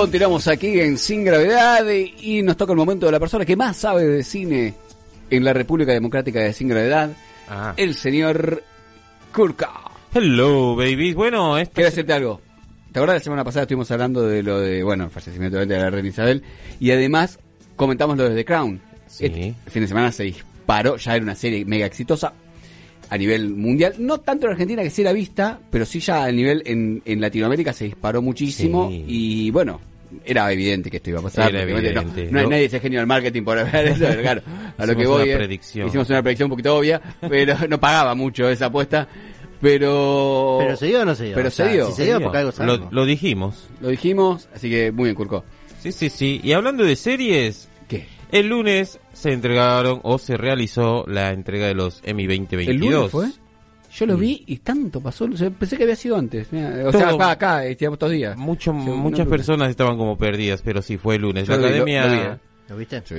Continuamos aquí en Sin Gravedad y nos toca el momento de la persona que más sabe de cine en la República Democrática de Sin Gravedad, Ah. el señor Kurka. Hello, babies. Bueno, esto Quiero decirte algo. ¿Te acuerdas la semana pasada estuvimos hablando de lo de, bueno, el fallecimiento de la reina Isabel y además comentamos lo de The Crown? Sí. Este fin de semana se disparó, ya era una serie mega exitosa a nivel mundial, no tanto en Argentina que sí la vista, pero sí ya a nivel en, en Latinoamérica se disparó muchísimo Sí. y bueno, era evidente que esto iba a pasar. Era evidente, no, no nadie ese genio del marketing por ver eso, claro, a lo Hicimos que voy. una es- predicción. Hicimos una predicción un poquito obvia, pero no pagaba mucho esa apuesta. Pero. ¿Pero se dio o no se dio? Pero O sea, se dio. Si se dio, porque algo lo, lo dijimos. Lo dijimos, así que muy bien, Curco. Sí, sí, sí. Y hablando de series, ¿Qué? el lunes se entregaron o se realizó la entrega de los Emmy 2022. ¿El lunes fue? Yo lo Sí. vi y tanto pasó. o sea, pensé que había sido antes. O Todo- sea, acá, acá, estos dos días. Mucho, Sí, muchas no, personas estaban como perdidas, pero sí fue el lunes. Yo La lo vi, lo- Academia, lo vi, eh. ¿Lo viste? Sí.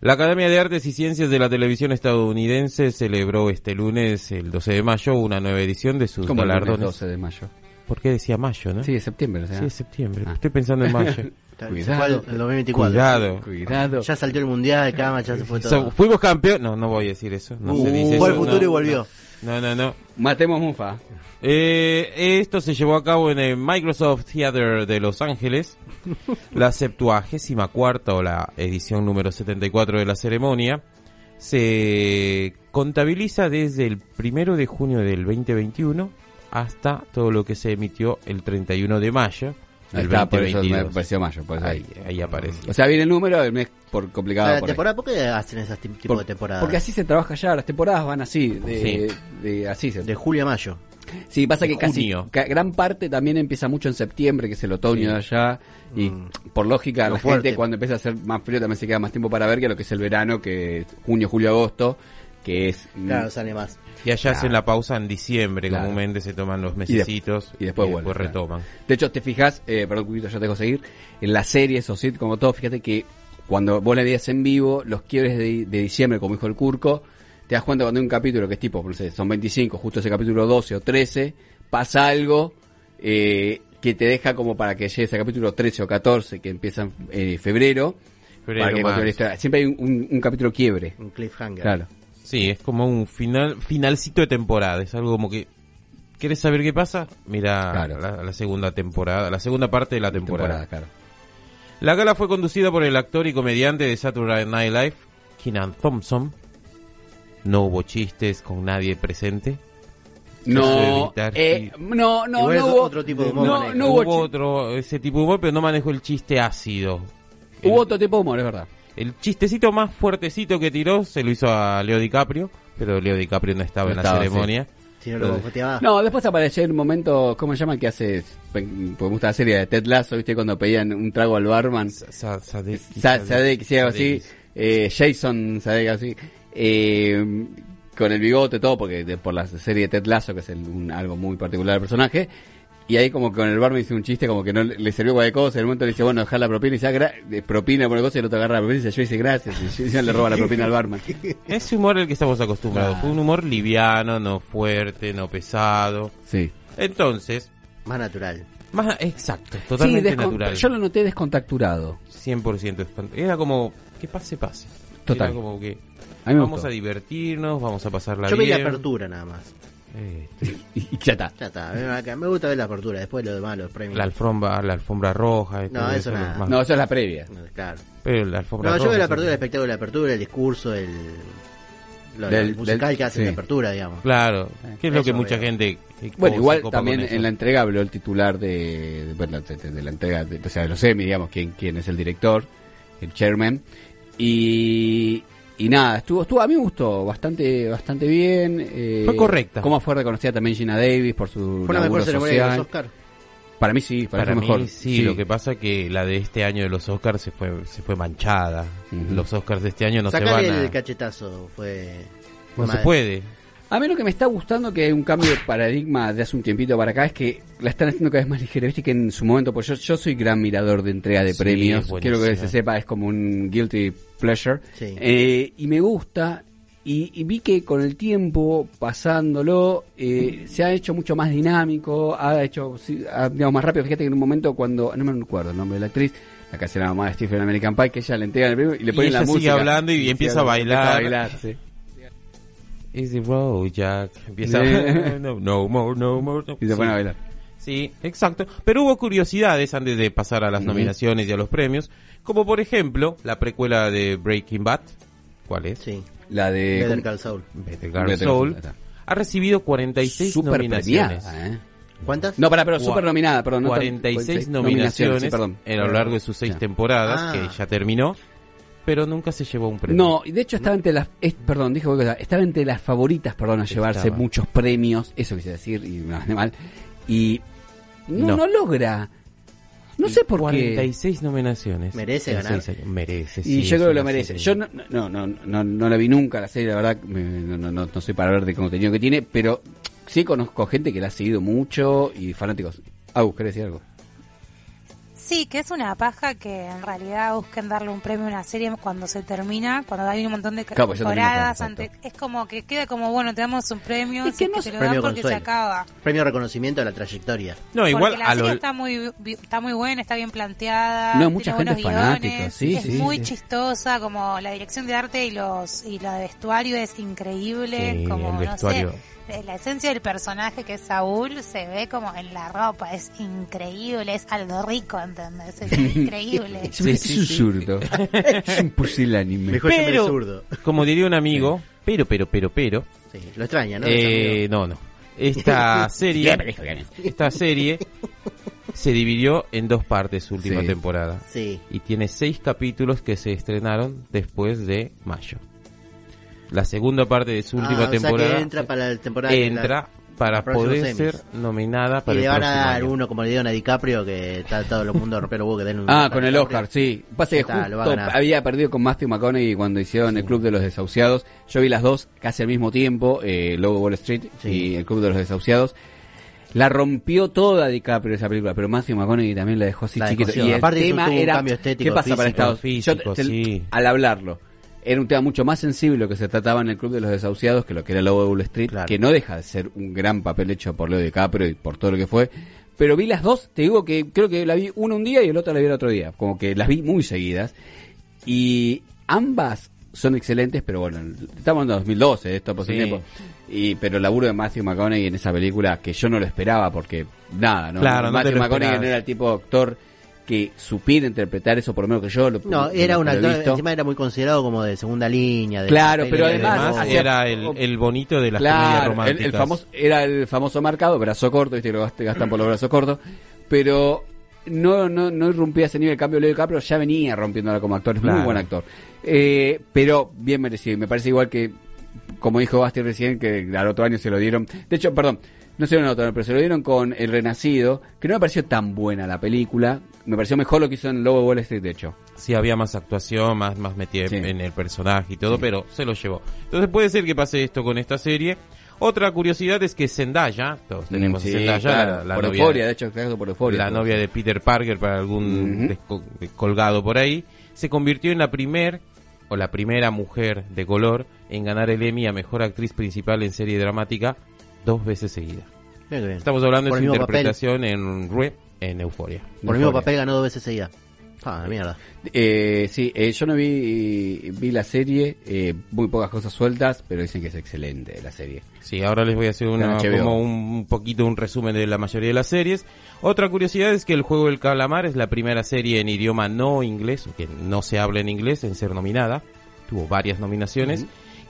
la Academia de Artes y Ciencias de la Televisión estadounidense celebró este lunes, el 12 de mayo, una nueva edición de sus ¿Cómo el lunes galardones. 12 de mayo? ¿Por qué decía mayo, no? Sí, de septiembre, o sea. Sí, es septiembre. Ah. Estoy pensando en mayo. Está- Cuidado. se fue el, el 2024. Cuidado. Cuidado. Ya saltó el mundial, cama, ya se fue todo. So, fuimos campeón. No, no voy a decir eso. No Uh, se dice fue al eso, futuro no, y volvió. No, no, no. Matemos Mufa. Eh, esto se llevó a cabo en el Microsoft Theater de Los Ángeles, la septuagésima cuarta o la edición número 74 de la ceremonia. Se contabiliza desde el primero de junio del 2021 hasta todo lo que se emitió el 31 de mayo Ahí del está, por eso me 2022. pareció mayo. Por eso Ahí, ahí. ahí aparece. O sea, viene el número, el mes por complicado. La por ahí. temporada, ¿Por qué hacen esas ti- tipo Por- de temporadas? Porque así se trabaja ya, las temporadas van así, de, de- así se. De julio a mayo. Sí, pasa de que casi junio. ca- gran parte también empieza mucho en septiembre, que es el otoño de allá, y Mm. por lógica Lo la fuerte. gente cuando empieza a hacer más frío también se queda más tiempo para ver que lo que es el verano, que es junio, julio, agosto, que es Claro, sale más. Y allá Claro. hacen la pausa en diciembre, Claro. comúnmente se toman los Y de- mesecitos y después claro. retoman. De hecho, te fijas, eh, perdón, Cuquito, ya te dejo seguir, en las series o sitcom como todo, fíjate que cuando vos la veías en vivo, los quiebres de, de diciembre, como dijo el Curco, te das cuenta cuando hay un capítulo que es tipo, no sé, son 25, justo ese capítulo 12 o 13, pasa algo eh, que te deja como para que llegues al capítulo 13 o 14, que empieza en eh, febrero, Febrero, para que. Siempre hay un, un- un capítulo quiebre. Un cliffhanger. Claro. Sí, es como un final finalcito de temporada. Es algo como que. ¿Quieres saber qué pasa? Mira Claro. la, la segunda temporada, la segunda parte de la temporada. Temporada, claro. La gala fue conducida por el actor y comediante de Saturday Night Live, Keenan Thompson. No hubo chistes con nadie presente. No, evitar, eh, sí. no, no, no hubo, otro tipo de humor no, no hubo, otro ese tipo de humor, pero no manejó el chiste ácido. hubo El- otro tipo de humor, es verdad. El chistecito más fuertecito que tiró se lo hizo a Leo DiCaprio, pero Leo DiCaprio no estaba No en la estaba, ceremonia. Si no lo bofeteaba. No, después apareció en un momento, ¿cómo se llama? Que hace, pues me gusta la serie de Ted Lasso, ¿viste? Cuando pedían un trago al barman. Sa- Sa- Sadek- Sa- Sadek, sí, algo así. Eh, Jason Sadek, así. Eh, con el bigote, todo, porque de- por la serie de Ted Lasso, que es el- un- algo muy particular del personaje. Y ahí como que con el barman hizo un chiste como que no le, sirvió cualquier cosa. En el momento le dice, bueno, dejar la propina y dice, ah, propina por el cosa y el otro agarra la propina y dice, yo hice gracias. Y encima le roba la propina al barman. Ese humor al que estamos acostumbrados. Fue un humor liviano, no fuerte, no pesado. Sí. Entonces, Más natural. más exacto, totalmente Sí, natural. Yo lo noté descontacturado. 100% espant- Era como que pase, pase. Total. Era como que A me vamos gustó. a divertirnos, vamos a pasarla Yo vi bien. la apertura nada más. Eh, Y, ya está. Ya está. a mí me- gusta ver la apertura. Después lo demás, los premios. la alfombra, la alfombra roja. y No, eso es nada. más- No, eso es la previa. No, Claro. Pero la alfombra No, yo veo la sí. apertura, el espectáculo de la apertura, el discurso, el. Lo, Del- el musical del- que hace sí. la apertura, digamos. Claro, que es lo Eso que mucha veo. gente... Bueno, igual también eso. en la entrega habló el titular de, de, bueno, de- de la entrega, de, o sea, de los Emmy, digamos, quién, quién es el director, el chairman. Y, y nada, estuvo, estuvo, a mí me gustó bastante, bastante bien. eh, Fue correcta. Cómo fue reconocida también Gina Davis por su Fue la mejor ceremonia de los Oscar. Para mí sí, para, Para mí mejor. sí, lo que pasa que la de este año de los Oscars se fue se fue manchada. Los Oscars de este año no se van a... el cachetazo fue. No se puede. A mí lo que me está gustando que hay un cambio de paradigma de hace un tiempito para acá es que la están haciendo cada vez más ligera. Viste que en su momento, pues yo, yo soy gran mirador de entrega de Sí, premios. Quiero que se sepa, es como un guilty pleasure. Sí. Eh, y me gusta y, y vi que con el tiempo, pasándolo, eh, se ha hecho mucho más dinámico, ha hecho, ha- digamos, más rápido. Fíjate que en un momento cuando, no me acuerdo el nombre de la actriz, la que hace la mamá de Stephen American Pie, que ella le entrega el premio y le Y ponen la ella sigue música. hablando y empieza a bailar. empieza a bailar, sí. Easy road, Jack. Empieza Sí. no, no more, no more. no. Y se Sí. pone a bailar. Sí, exacto. Pero hubo curiosidades antes de pasar a las nominaciones y a los premios, como por ejemplo la precuela de Breaking Bad. ¿Cuál es? Sí. La de... Better Call Saul. Better Call Better Saul. Ha recibido 46 Super nominaciones. premiada, ¿eh? ¿Cuántas? No, para, pero super nominada, perdón. no tan- 46 nominaciones sí, perdón. en a lo largo de sus seis Ya. temporadas, Ah. que ya terminó, pero nunca se llevó un premio. No, y de hecho estaba entre las, es- perdón, dije estaba entre las favoritas, perdón, a llevarse Estaba. muchos premios, eso quise decir, y me mandé mal, y no, No. no, logra, no sé por qué, 46 nominaciones. ¿Merece ganar? Merece, y yo creo que lo merece, serie. yo no, no, no, no, no la vi nunca la serie, la verdad, me- no, no, no, no soy para ver de contenido que tiene, pero sí conozco gente que la ha seguido mucho y fanáticos. Agus, ¿querés decir algo? Sí, que es una paja que en realidad busquen darle un premio a una serie cuando se termina, cuando hay un montón de Claro, pues temporadas. ante- es como que queda como, bueno, te damos un premio, Es si que es no que es te lo premio dan porque se acaba. Premio de reconocimiento de la trayectoria. No, igual porque la a serie lo... está muy está muy buena, está bien planteada, No, tiene mucha buenos gente fanática, guiones, sí, es sí, muy sí. chistosa, como la dirección de arte y los y la de vestuario es increíble, Sí, como el no vestuario. sé, la esencia del personaje que es Saúl se ve como en la ropa, es increíble, es algo rico, ¿entendés? Es increíble. Es un, Sí, es un sí. zurdo, es un pusilánime. Mejor Pero- zurdo. Como diría un amigo, pero, pero, pero, pero, Sí, lo extraña, ¿no? eh, no, no. Esta serie, esta serie se dividió en dos partes su última Sí. temporada. Sí. y tiene seis capítulos que se estrenaron después de mayo. La segunda parte de su última Ah, sea temporada que entra para la temporada. de la- entra para la próxima poder semis. ser nominada Y para le el van a dar año. uno como le dieron a DiCaprio, que está todo el mundo a romper los huevos que den un Ah, Oscar con el Oscar, sí. Pasa que Está, justo había perdido con Matthew McConaughey cuando hicieron el Club de los Desahuciados. Yo vi las dos casi al mismo tiempo, eh, Lobo Wall Street Sí. y el Club de los Desahuciados. La rompió toda DiCaprio esa película, pero Matthew McConaughey también la dejó así La chiquito. Y el Aparte tema era, cambio estético, ¿qué pasa para físico, Estados físico, sí. Al hablarlo, era un tema mucho más sensible lo que se trataba en el Club de los Desahuciados que lo que era Lobo de Wall Street, Claro. que no deja de ser un gran papel hecho por Leo DiCaprio y por todo lo que fue. Pero vi las dos, te digo que creo que la vi una un día y el otro la vi el otro día, como que las vi muy seguidas. Y ambas son excelentes, pero bueno, estamos en 2012, de esto por Sí. tiempo. Y, pero el laburo de Matthew McConaughey en esa película, que yo no lo esperaba porque nada, ¿no? Claro, no Matthew lo McConaughey no era el tipo de actor que supiera interpretar eso, por lo menos que yo lo No, era lo un actor, visto. encima era muy considerado como de segunda línea. De Claro, pero además hacía- era el, el bonito de las comedias Claro, el, románticas. el famoso, era el famoso marcado, brazo corto, viste que gastan por los brazos cortos, pero no, no, no irrumpía ese nivel. Cambio, Leo DiCaprio ya venía rompiéndola como actor, es muy Claro. buen actor. Eh, pero bien merecido, y me parece igual que, como dijo Basti recién, que al otro año se lo dieron. De hecho, perdón, no se lo año, pero se lo dieron con El Renacido, que no me pareció tan buena la película. Me pareció mejor lo que hizo en Lobo Wall Street, de hecho. Sí, había más actuación, más, más metida Sí. en el personaje y todo, Sí. pero se lo llevó. Entonces puede ser que pase esto con esta serie. Otra curiosidad es que Zendaya, todos tenemos Sí, a Zendaya, claro, la, la por novia, euforia, de hecho, claro, por euforia. la novia de Peter Parker para algún colgado por ahí, se convirtió en la primer o la primera mujer de color en ganar el Emmy a mejor actriz principal en serie dramática dos veces bien. Estamos hablando Por de su papel. interpretación en Rue en Euforia. Por el mismo papel ganó dos veces seguida. Ah, mierda. Eh, sí, eh, yo no vi vi la serie, eh, muy pocas cosas sueltas, pero dicen que es excelente la serie. Sí, ahora les voy a hacer una, como un, poquito un resumen de la mayoría de las series. Otra curiosidad es que El Juego del Calamar es la primera serie en idioma no inglés, que no se habla en inglés, en ser nominada. Tuvo varias nominaciones.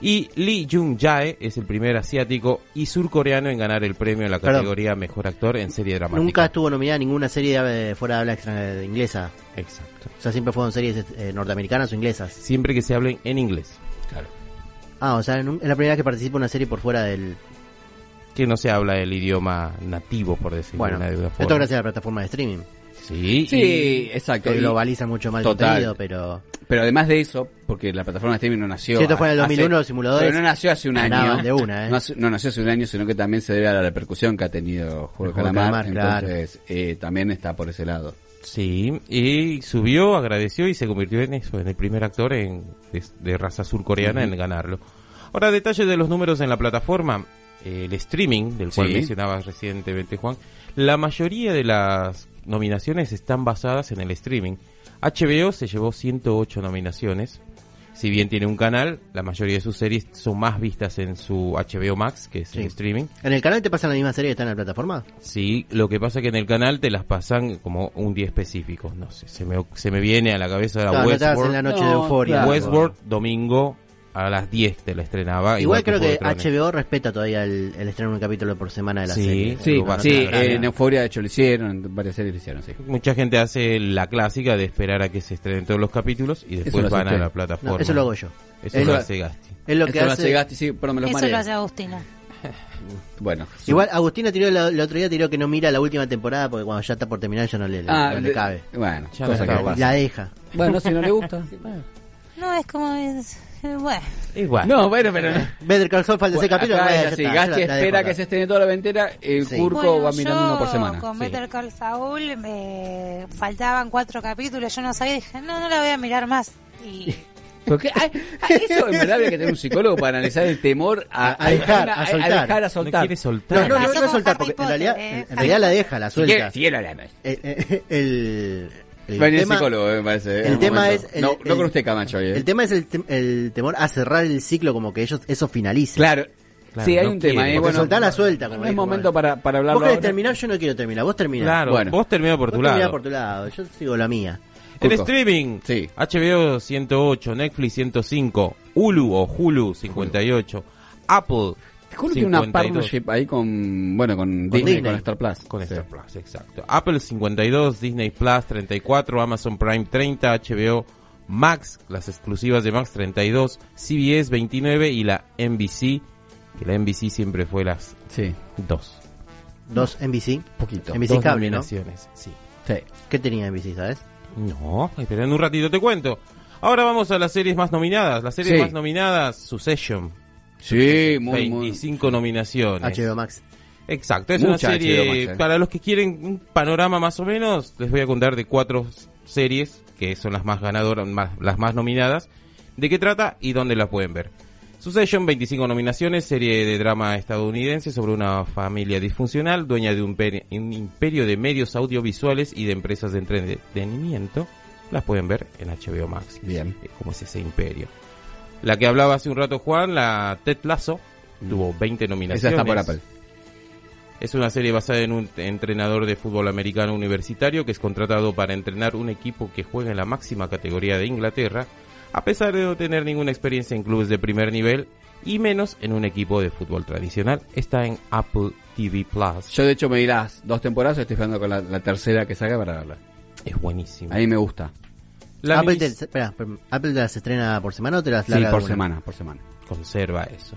Y Lee Jung Jae es el primer asiático y surcoreano en ganar el premio en la Perdón. categoría Mejor Actor en Serie Dramática. Nunca estuvo nominada ninguna serie de- fuera de habla extranjera inglesa. Exacto. O sea, siempre fueron series eh, norteamericanas o inglesas. Siempre que se hablen en inglés. Claro. Ah, o sea, es la primera vez que participa una serie por fuera del... Que no se habla el idioma nativo, por decirlo Bueno, de alguna esto forma. gracias a la plataforma de streaming. Sí, Sí, exacto. Que y- globalizan mucho más el Total. contenido, pero... pero además de eso, porque la plataforma de streaming no nació. Si esto fue en el hace- 2001, los simuladores Pero no nació hace un año. de una, ¿eh? No, hace- no nació hace un año, sino que también se debe a la repercusión que ha tenido Juego de El Calamar. Calamar, claro. entonces, eh, también está por ese lado. Sí, y subió, agradeció y se convirtió en eso, en el primer actor en, de, de raza surcoreana en ganarlo. Ahora, detalle de los números en la plataforma. eh, el streaming, del cual Sí. mencionabas recientemente, Juan. La mayoría de las nominaciones están basadas en el streaming. HBO se llevó 108 nominaciones. Si bien tiene un canal, la mayoría de sus series son más vistas en su HBO Max, que es Sí. el streaming. ¿En el canal te pasan la misma serie que está en la plataforma? Sí, lo que pasa que en el canal te las pasan como un día específico. No sé, se me, se me viene a la cabeza la no te hagas en la Westworld. noche No, de euforia. Westworld, domingo a las 10 te la estrenaba. Igual creo Juego que Tronos. HBO respeta todavía el, el estreno de un capítulo por semana de la Sí, serie. Sí, a sí, eh, en Euforia de hecho lo hicieron, en varias series lo hicieron, sí. Mucha gente hace la clásica de esperar a que se estrenen todos los capítulos y después hace van a la plataforma. No, eso lo hago yo. Eso Es lo lo- hace Gasti. Es lo que Eso lo hace... hace Gasti, sí, pero me los Eso marea. lo hace Agustina. Bueno. Igual Agustina tiró el, el otro día tiró que no mira la última temporada porque cuando ya está por terminar ya no le, Ah, no le cabe. Bueno, Ya cosa no que pasa. La deja. Bueno, si no le gusta. No, es como... es- bueno. Igual. No, bueno, pero no. Better Call Saul falta ese capítulo. Es está, Gasti espera que se estrene toda la entera, el Sí. Curco Bueno, va mirando yo uno por semana. con Sí. Better Call Saul me faltaban cuatro capítulos, yo no sabía, dije, no, no la voy a mirar más. Y ¿Por qué? Ay, ay, eso en verdad había que tener un psicólogo para analizar el temor a, A dejar, a soltar. dejar, a No soltar. quiere soltar. No, no, no, no soltar, Harry porque en Potter, realidad, eh, en realidad la deja, la Si quiere, suelta. si quiere, hablame. El, el, el, Va a tema, psicólogo, me parece. en el un tema momento. es el- no, el- no con usted, Camacho. hoy, ¿eh? el tema es el, tem- el temor a cerrar el ciclo como que ellos eso finalice. Claro. Claro, sí, hay no un tema. eh, bueno, soltar la suelta, como no es momento para, para Vos hablarlo. querés ahora. terminar, yo no quiero terminar. Vos terminás. Claro, Bueno. vos terminás por Vos tu terminás lado. por tu lado. Yo sigo la mía. En streaming, Sí. HBO 108, Netflix 105, Hulu o Hulu 58, Apple Que tiene una 52. partnership ahí con, bueno, con, Disney, Disney. con Star Plus. Con Sí. Star Plus, exacto. Apple 52, Disney Plus 34, Amazon Prime 30, HBO Max, las exclusivas de Max 32, CBS 29 y la NBC, que la NBC siempre fue las Sí, dos. Dos NBC. poquito. NBC Dos cable, ¿no? sí. Sí. ¿Qué tenía NBC, sabes? No, espera, en un ratito te cuento. Ahora vamos a las series más nominadas. Las series Sí. más nominadas, Succession, Sí, muy, muy. 25 nominaciones. HBO Max. Exacto, es Mucha una serie, HBO Max, eh. para los que quieren un panorama más o menos, les voy a contar de cuatro series, que son las más ganadoras, más- las más nominadas, de qué trata y dónde las pueden ver. Succession, 25 nominaciones, serie de drama estadounidense sobre una familia disfuncional, dueña de un, peri- un imperio de medios audiovisuales y de empresas de entretenimiento. Las pueden ver en HBO Max. Bien. ¿Cómo es ese imperio? La que hablaba hace un rato Juan, la Ted Lasso, tuvo 20 Esa nominaciones. está por Apple. Es una serie basada en un entrenador de fútbol americano universitario que es contratado para entrenar un equipo que juega en la máxima categoría de Inglaterra, a pesar de no tener ninguna experiencia en clubes de primer nivel y menos en un equipo de fútbol tradicional. Está en Apple TV Plus. Yo de hecho me las dos temporadas, estoy esperando con la, la tercera que saca para verla. Es buenísimo. A mí me gusta. La Apple, te, espera, ¿Apple te las estrena por semana o te las Sí, por semana, por semana. conserva eso.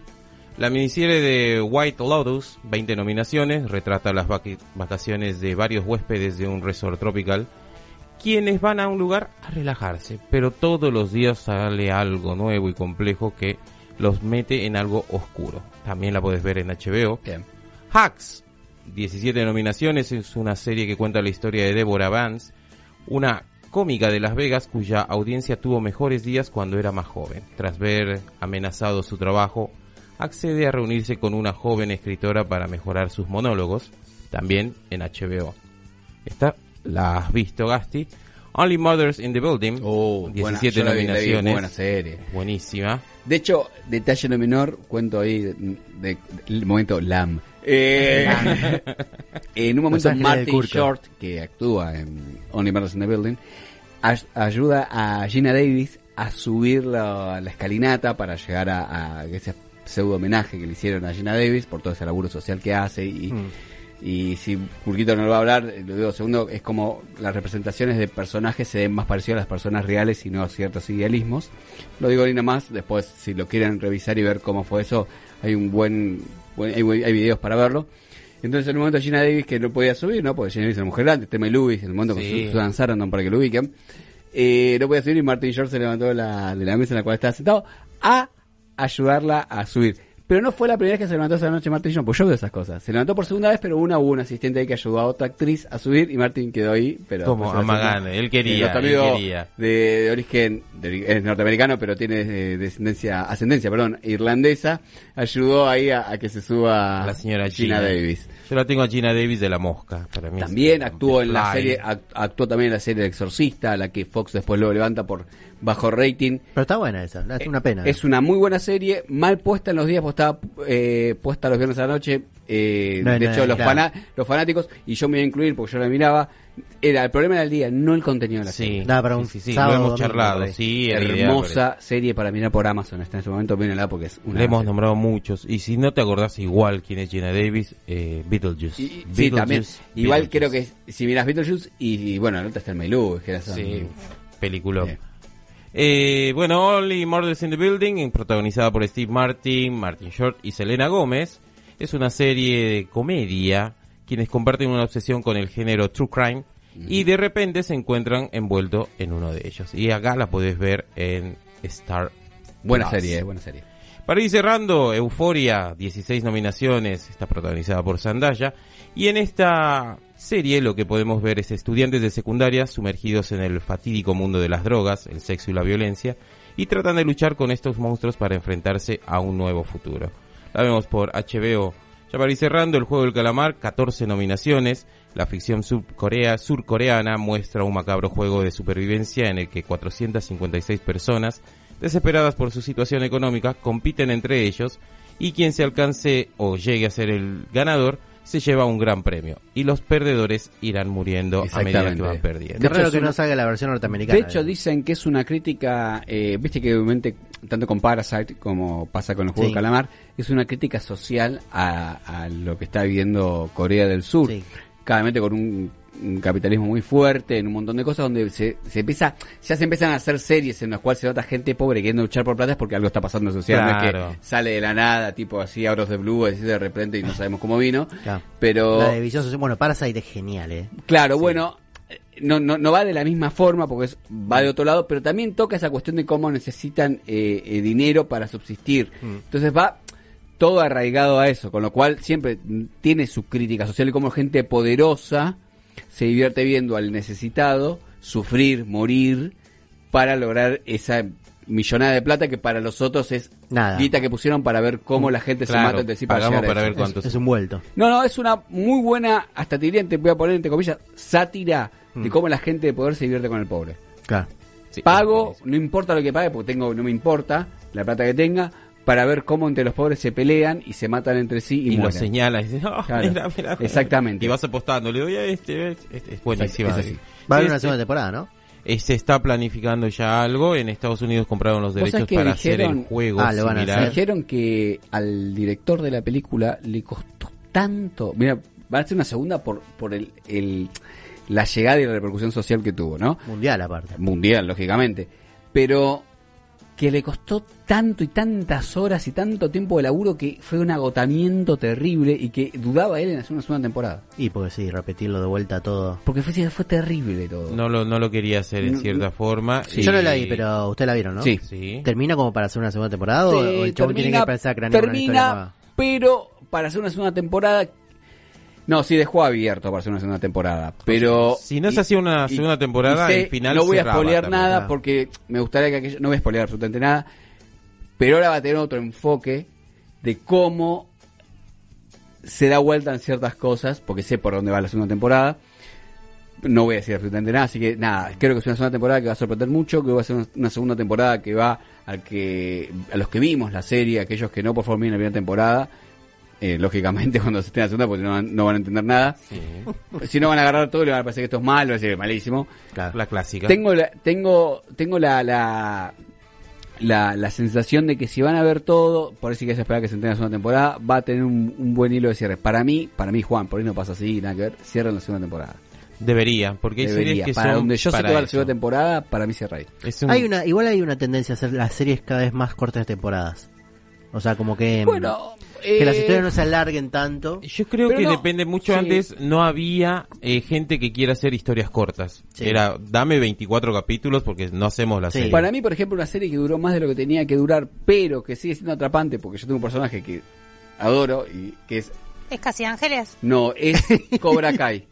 La miniserie de White Lotus, 20 nominaciones, retrata las vac- vacaciones de varios huéspedes de un resort tropical, quienes van a un lugar a relajarse, pero todos los días sale algo nuevo y complejo que los mete en algo oscuro. También la puedes ver en HBO. Bien. Hacks, 17 nominaciones, es una serie que cuenta la historia de Deborah Vance, una cómica de Las Vegas cuya audiencia tuvo mejores días cuando era más joven. Tras ver amenazado su trabajo, accede a reunirse con una joven escritora para mejorar sus monólogos, también en HBO. Esta la has visto, Gasti. Only Mothers in the Building, Oh, 17 buena, yo la vi, la vi, nominaciones. buena serie. Buenísima. De hecho, detalle no menor, cuento ahí de, de- el momento Lam. Eh, en un momento del Martin. Short, que actúa en Only Murders in the Building, ay- ayuda a Gina Davis a subir la, la escalinata para llegar a, a ese pseudo homenaje que le hicieron a Gina Davis por todo ese laburo social que hace y, y si Curquito no lo va a hablar, lo digo segundo, es como las representaciones de personajes se den más parecidas a las personas reales y no a ciertos idealismos. Lo digo ni nada más, después si lo quieren revisar y ver cómo fue eso, hay un buen, buen- hay, hay videos para verlo. Entonces en un momento Gina Davis que no podía subir, ¿no? Porque Gina Davis es una mujer grande, tema Lewis, en el momento Sí. con Su- Susan Sarandon para que lo ubiquen. Eh, no podía subir y Martin Short se levantó de la, de la mesa en la cual estaba sentado a ayudarla a subir. Pero no fue la primera vez que se levantó esa noche Martin John, pues yo veo esas cosas. Se levantó por segunda vez, pero una hubo un asistente ahí que ayudó a otra actriz a subir y Martin quedó ahí. Pero Como Amagane, él quería, él quería. De, de origen, de- es norteamericano, pero tiene eh, descendencia, ascendencia, perdón, irlandesa, ayudó ahí a, a que se suba La señora Gina Gina. Davis. Yo la tengo a Gina Davis de la mosca. Para mí También actuó en la serie, act- actuó también en la serie El Exorcista, la que Fox después lo levanta por bajo rating. Pero está buena esa, es una pena. Es una muy buena serie, mal puesta en los días, pues estaba eh, puesta los viernes a la noche. eh, No, de no, hecho, los, claro. fana- los fanáticos, y yo me iba a incluir porque yo la miraba, era el problema del día, no el contenido de la Sí, serie. Da para un sí, sí, sábado, lo hemos charlado, sí, Hermosa serie para mirar por Amazon, está en este momento, mírenla porque es una... Le hemos nombrado muchos. Y si no te acordás igual quién es Gina Davis, eh, Beetlejuice. Y- y- sí, también. Beetlejuice, Igual Beetlejuice. creo que si miras Beetlejuice y, y bueno, el otro está el Mailú, que era Sí, película. Eh, bueno, Only Murders in the Building, protagonizada por Steve Martin, Martin Short y Selena Gómez, es una serie de comedia quienes comparten una obsesión con el género true crime y de repente se encuentran envueltos en uno de ellos. Y acá la puedes ver en Star. Buena Plus. serie, buena serie. Para ir cerrando, Euforia, 16 nominaciones, está protagonizada por Zendaya. Y en esta serie lo que podemos ver es estudiantes de secundaria sumergidos en el fatídico mundo de las drogas, el sexo y la violencia, y tratan de luchar con estos monstruos para enfrentarse a un nuevo futuro. La vemos por HBO. Ya para ir cerrando, el juego del calamar, 14 nominaciones. La ficción subcorea, surcoreana muestra un macabro juego de supervivencia en el que 456 personas, desesperadas por su situación económica, compiten entre ellos y quien se alcance o llegue a ser el ganador se lleva un gran premio y los perdedores irán muriendo a medida que van perdiendo. Qué De hecho, raro que una- no salga la versión norteamericana. De hecho, dicen que es una crítica, eh, viste que obviamente, tanto con Parasite como pasa con el juego Sí. de calamar, es una crítica social a, a lo que está viviendo Corea del Sur. Sí. Claramente con un, un capitalismo muy fuerte, en un montón de cosas donde se, se empieza, ya se empiezan a hacer series en las cuales se nota gente pobre queriendo luchar por plata es porque algo está pasando en la sociedad, no es que sale de la nada, tipo así, of the blue, así de repente y no sabemos cómo vino. Claro. Pero La de visión social. Bueno, Parasite es genial, ¿eh? Claro, bueno, no, no, no va de la misma forma porque es- va de otro lado, pero también toca esa cuestión de cómo necesitan eh, eh, dinero para subsistir. Entonces va todo arraigado a eso, con lo cual siempre mm, tiene su crítica social y como gente poderosa se divierte viendo al necesitado sufrir, morir para lograr esa millonada de plata que para los otros es Nada. guita que pusieron para ver cómo la gente se mata entre sí para pagamos llegar a para eso. ver cuántos. Es un vuelto. No, no, es una muy buena, hasta te diría, te voy a poner entre comillas, sátira de cómo la gente de poder se divierte con el pobre. Claro. Sí, Pago, no importa lo que pague, porque tengo, no me importa la plata que tenga, para ver cómo entre los pobres se pelean y se matan entre sí y, y lo señala y dice, "Oh, Claro, mira, mira". exactamente. Y vas apostando, le doy a este, este, es buenísima. Es así. Va a haber una este- segunda temporada, ¿no? se está planificando ya algo. En Estados Unidos compraron los ¿Vos sabés derechos para hacer el juego Ah, lo van a hacer. Dijeron que al director de la película le costó tanto. Mira, van a hacer una segunda por, por el, el- la llegada y la repercusión social que tuvo, ¿no? Mundial aparte. mundial, lógicamente, pero que le costó tanto y tantas horas y tanto tiempo de laburo que fue un agotamiento terrible y que dudaba él en hacer una segunda temporada. Y porque sí, repetirlo de vuelta todo. Porque fue, fue terrible todo. No lo, no lo quería hacer en No, cierta no. forma. Sí. Yo no la vi, pero usted la vieron, ¿no? Sí. Sí. ¿Termina como para hacer una segunda temporada o- Sí, o el chabón tiene que pensar cranear una historia termina, nueva? pero para hacer una segunda temporada... No, sí, dejó abierto para hacer una segunda temporada, pero... Si no se hacía una segunda temporada, y sé- el final No voy a spoilear nada porque me gustaría que aquello... No voy a spoilear absolutamente nada, pero ahora va a tener otro enfoque de cómo se da vuelta en ciertas cosas, porque sé por dónde va la segunda temporada. No voy a decir absolutamente nada, así que nada, creo que es una segunda temporada que va a sorprender mucho, que va a ser una, una segunda temporada que va al que a los que vimos la serie, aquellos que no por favor miren la primera temporada, eh, lógicamente cuando se esté en la segunda porque no, van- no van a entender nada. Si no van a agarrar todo y le van a parecer que esto es malo, es decir, malísimo. Claro. La clásica. Tengo la, tengo, tengo la, la, la, la sensación de que si van a ver todo, por eso sí que se espera que se entregue la segunda temporada, va a tener un, un buen hilo de cierre. Para mí, para mí Juan, por ahí no pasa así, nada que ver, cierran la segunda temporada. Debería, porque hay Debería. series que para son donde yo sé para que va la segunda temporada, para mí cierra ahí. Es un- Hay una, igual hay una tendencia a hacer las series cada vez más cortas de temporadas. O sea, como que, Bueno, que las eh, historias no se alarguen tanto. Yo creo Pero que no, depende mucho sí. antes, no había eh, gente que quiera hacer historias cortas. Sí. Era, dame 24 capítulos porque no hacemos la Sí. serie. Para mí, por ejemplo, una serie que duró más de lo que tenía que durar, pero que sigue siendo atrapante, porque yo tengo un personaje que adoro y que es ¿Es casi ángeles? no es Cobra Kai.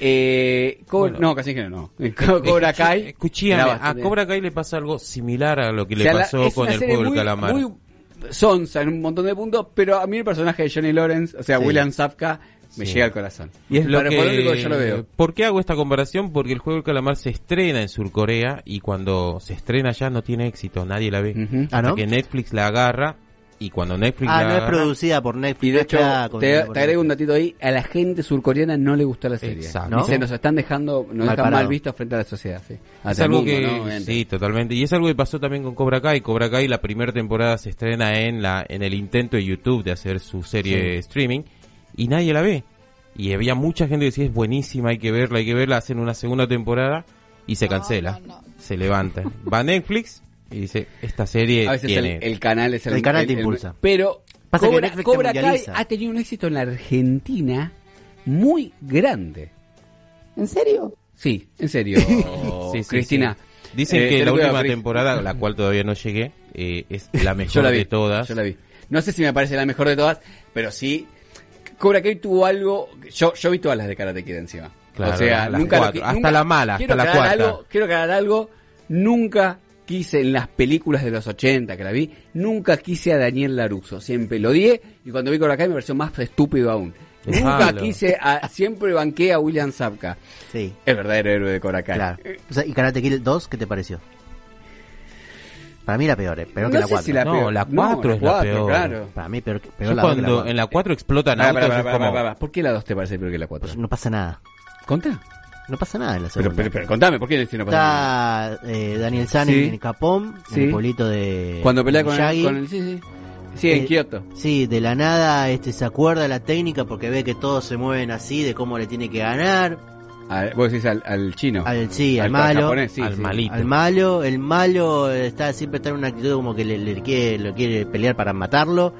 Eh, Bueno. no, casi que no. Co- Cobra Kai. Escuchame, era a Cobra Kai le pasa algo similar a lo que O le sea, pasó con el juego del calamar. Muy sonsa en un montón de puntos, pero a mí el personaje de Johnny Lawrence, o sea, Sí. William Zapka, me Sí. llega al corazón. Y es Lo para que- yo lo veo. ¿Por qué hago esta comparación? Porque el juego del calamar se estrena en Surcorea y cuando se estrena ya no tiene éxito, nadie la ve. Ah, ¿no? Hasta que Netflix la agarra y cuando Netflix Ah, la no es producida por Netflix. Y de hecho, te, agrego un datito ahí, a la gente surcoreana no le gustó la serie. Exacto. ¿No? nos están dejando, nos Mal dejan mal vistos frente a la sociedad. Sí. Es algo que sí, totalmente. Y es algo que pasó también con Cobra Kai. Cobra Kai la primera temporada se estrena en la en el intento de YouTube de hacer su serie streaming y nadie la ve. Y había mucha gente que decía es buenísima, hay que verla, hay que verla. Hacen una segunda temporada y se cancela, se levanta. Va a Netflix y dice esta serie A veces tiene el, el canal es el, El canal te impulsa. pero Pasa que Cobra, Netflix te Cobra Kai mundializa. ha tenido un éxito en la Argentina muy grande. ¿En serio? Sí, en serio, Sí, sí, Cristina. sí. Dicen Eh, que la última temporada, la cual todavía no llegué, eh, es la mejor Yo la vi, de todas. Yo la vi. No sé si me parece la mejor de todas, pero sí. Cobra Kai tuvo algo. Yo, yo vi todas las de Karate Kid encima. Claro, o sea, las nunca lo cuatro, hasta nunca- la mala, quiero hasta la aclarar cuarta. Algo, quiero aclarar algo. Nunca quise en las películas de los 80 que la vi, nunca quise a Daniel Laruso. Siempre lo odié y cuando vi Cobra Kai me pareció más estúpido aún. Nunca quise a, siempre banqué a William Zapka. Sí, El verdadero héroe de Cobra Kai. claro. O sea, ¿Y Karate Kid 2 qué te pareció? Para mí la peor, eh. Peor No que la sé 4. si la No, peor. la cuatro es la cuatro, peor. Claro. Para mí peor, que- peor Yo la 2 que la cuando 4. en la 4 explotan Pará, autos, pará, es pará, como- pará, pará. ¿Por qué la 2 te parece peor que la 4? Pues no pasa nada. ¿Conta? No pasa nada en la segunda. pero, pero contame, ¿por qué este no pasa nada? Está eh, Daniel San Sí. en Capón, Sí. en el pueblito de Cuando pelea con el, con el- Sí, sí. Sí, en Eh, Kioto. Sí, de la nada este se acuerda de la técnica porque ve que todos se mueven así, de cómo le tiene que ganar. Al- vos decís al, al chino. Al, sí, al, malo. japonés, sí, al sí. malito. Al malo, el malo está siempre está en una actitud como que le, le quiere, lo quiere pelear para matarlo.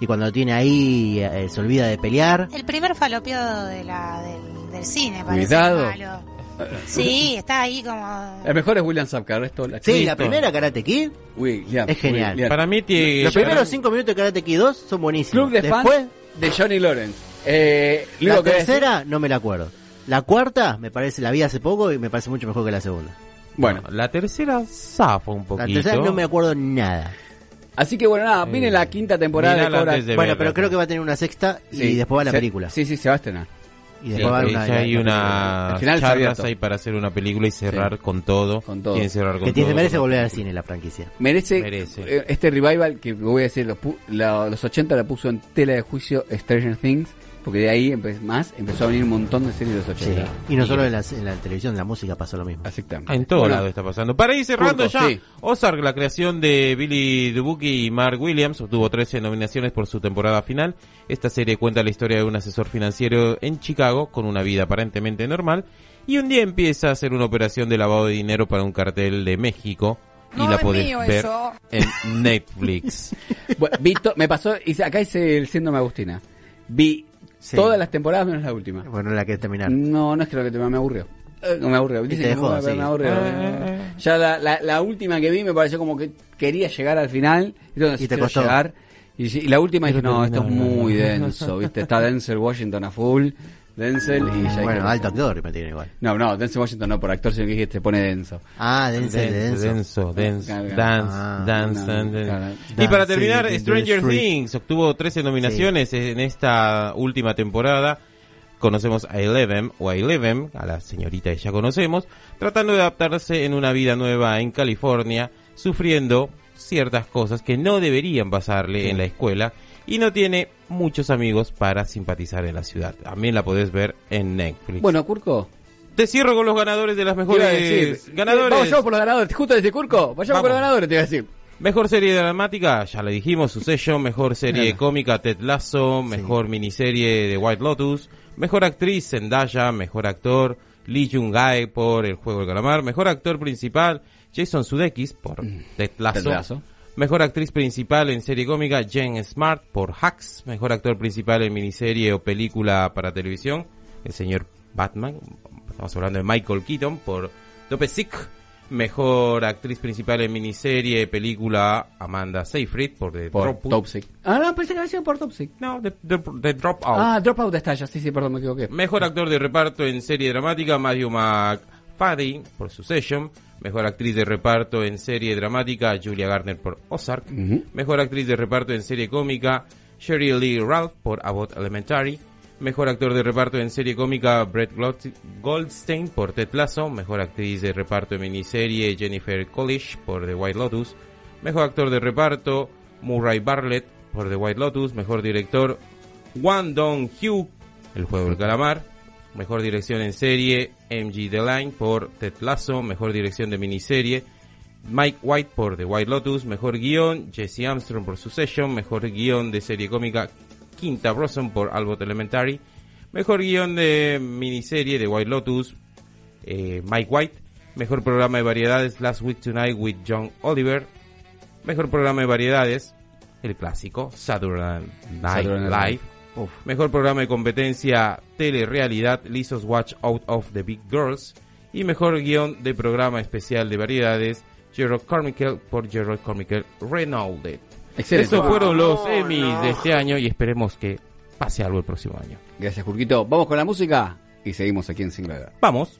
Y cuando lo tiene ahí, eh, se olvida de pelear. El primer falopio de la, del, del cine, parece Cuidado. malo. Sí, está ahí como... El mejor es William Zapka, el resto la Sí, la primera Karate Kid. William, Es genial. William. Para mí. Los primeros cinco minutos de Karate Kid 2 son buenísimos. Club de Después, fans de Johnny Lawrence. Eh, la tercera no me la acuerdo. La cuarta me parece, la vi hace poco y me parece mucho mejor que la segunda. Bueno, La tercera zafa un La poquito. tercera no me acuerdo nada. así que bueno, nada, viene Eh, la quinta temporada de Cobra de bueno, verla. pero creo que va a tener una sexta y Sí, después va la se- película. Sí, sí, se va a estrenar. Y Sí, después va a una, ya hay Al final charlas ahí para hacer una película y cerrar Sí. con todo. Con todo. Cerrar con Que tiene, todo. merece volver al cine la franquicia. Merece, Merece. eh, este revival que voy a decir, los, la- los 80 la puso en tela de juicio Stranger Things, porque de ahí empe- más empezó a venir un montón de series de los Sí. 80. Y no solo en la, en la televisión, en la música pasó lo mismo. Exactamente. En todo Bueno, lado está pasando. Para ir cerrando ya, sí. Ozark, la creación de Billy Dubuque y Mark Williams, obtuvo 13 nominaciones por su temporada final. Esta serie cuenta la historia de un asesor financiero en Chicago con una vida aparentemente normal y un día empieza a hacer una operación de lavado de dinero para un cartel de México y la podés ver en Netflix. Bueno, vi to- me pasó, acá hice el síndrome Agustina. Vi Sí. todas las temporadas menos la última. Bueno, la que terminar. No, no es que lo que te me aburrió. Eh, No me aburrió. Dice que me, sí. me aburrió. Eh. Ya la, la, la última que vi me pareció como que quería llegar al final. Y, te costó. llegar. Y, la última dije, no, esto es terminar. muy denso, ¿viste? Está Denzel Washington a full. Denzel y ya Bueno, alto actor me tiene igual. No, no, Denzel Washington no, por actor, sino que dije, te pone denso. Ah, Denzel, de Denso, Denso. denso, dance, ah, dance, no, dance. Y para terminar, Stranger. Things obtuvo 13 nominaciones en esta última temporada. Conocemos a Eleven, o a Eleven, a la señorita que ya conocemos, tratando de adaptarse en una vida nueva en California, sufriendo ciertas cosas que no deberían pasarle en la escuela y no tiene muchos amigos para simpatizar en la ciudad. También la podés ver en Netflix. Bueno, Curco, te cierro con los ganadores de las mejores decir. ganadores. Vamos, vamos por los ganadores. Justo desde Curco, vayamos Vamos. por los ganadores, te iba a decir. Mejor serie dramática, ya le dijimos, su sello. Mejor serie Claro. cómica, Ted Lasso. Mejor miniserie de White Lotus. Mejor actriz, Zendaya. Mejor actor, Lee Jung-gae por El Juego del Calamar. Mejor actor principal, Jason Sudeikis por Ted Lasso. Mm. Ted Lasso. Mejor actriz principal en serie cómica, Jen Smart por Hacks. Mejor actor principal en miniserie o película para televisión, el señor Batman. Estamos hablando de Michael Keaton por Dope Sick. Mejor actriz principal en miniserie, película, Amanda Seyfried por The Por Dropout. Ah, no, pensé que había sido por Toxic. No, The, The- The Dropout. Ah, Dropout está ya. Sí, sí, perdón, me equivoqué. Mejor actor de reparto en serie dramática, Matthew McFadden por Succession. Mejor actriz de reparto en serie dramática, Julia Garner por Ozark. Mejor actriz de reparto en serie cómica, Sherry Lee Ralph por Abbott Elementary. Mejor actor de reparto en serie cómica, Brett Goldstein por Ted Lasso. Mejor actriz de reparto en miniserie, Jennifer Coolidge por The White Lotus. Mejor actor de reparto, Murray Bartlett por The White Lotus. Mejor director, Wan Dong-hyuk, El Juego del Calamar. Mejor dirección en serie, MG The Line por Ted Lasso. Mejor dirección de miniserie, Mike White por The White Lotus. Mejor guion, Jesse Armstrong por Succession. Mejor guion de serie cómica, Quinta Brosson por Albert Elementary. Mejor guion de miniserie, The White Lotus, eh, Mike White. Mejor programa de variedades, Last Week Tonight with John Oliver. Mejor programa de variedades, el clásico, Saturday Night Saturday Night Live. Uf. Mejor programa de competencia Telerealidad, Lizzo's Watch Out of the Big Girls. Y mejor guion de programa especial de variedades, Gerard Carmichael por Gerard Carmichael Reynolds. Excelente. Estos fueron los Emmys de este año y esperemos que pase algo el próximo año. Gracias, Jurquito. Vamos con la música y seguimos aquí en Singular. Vamos.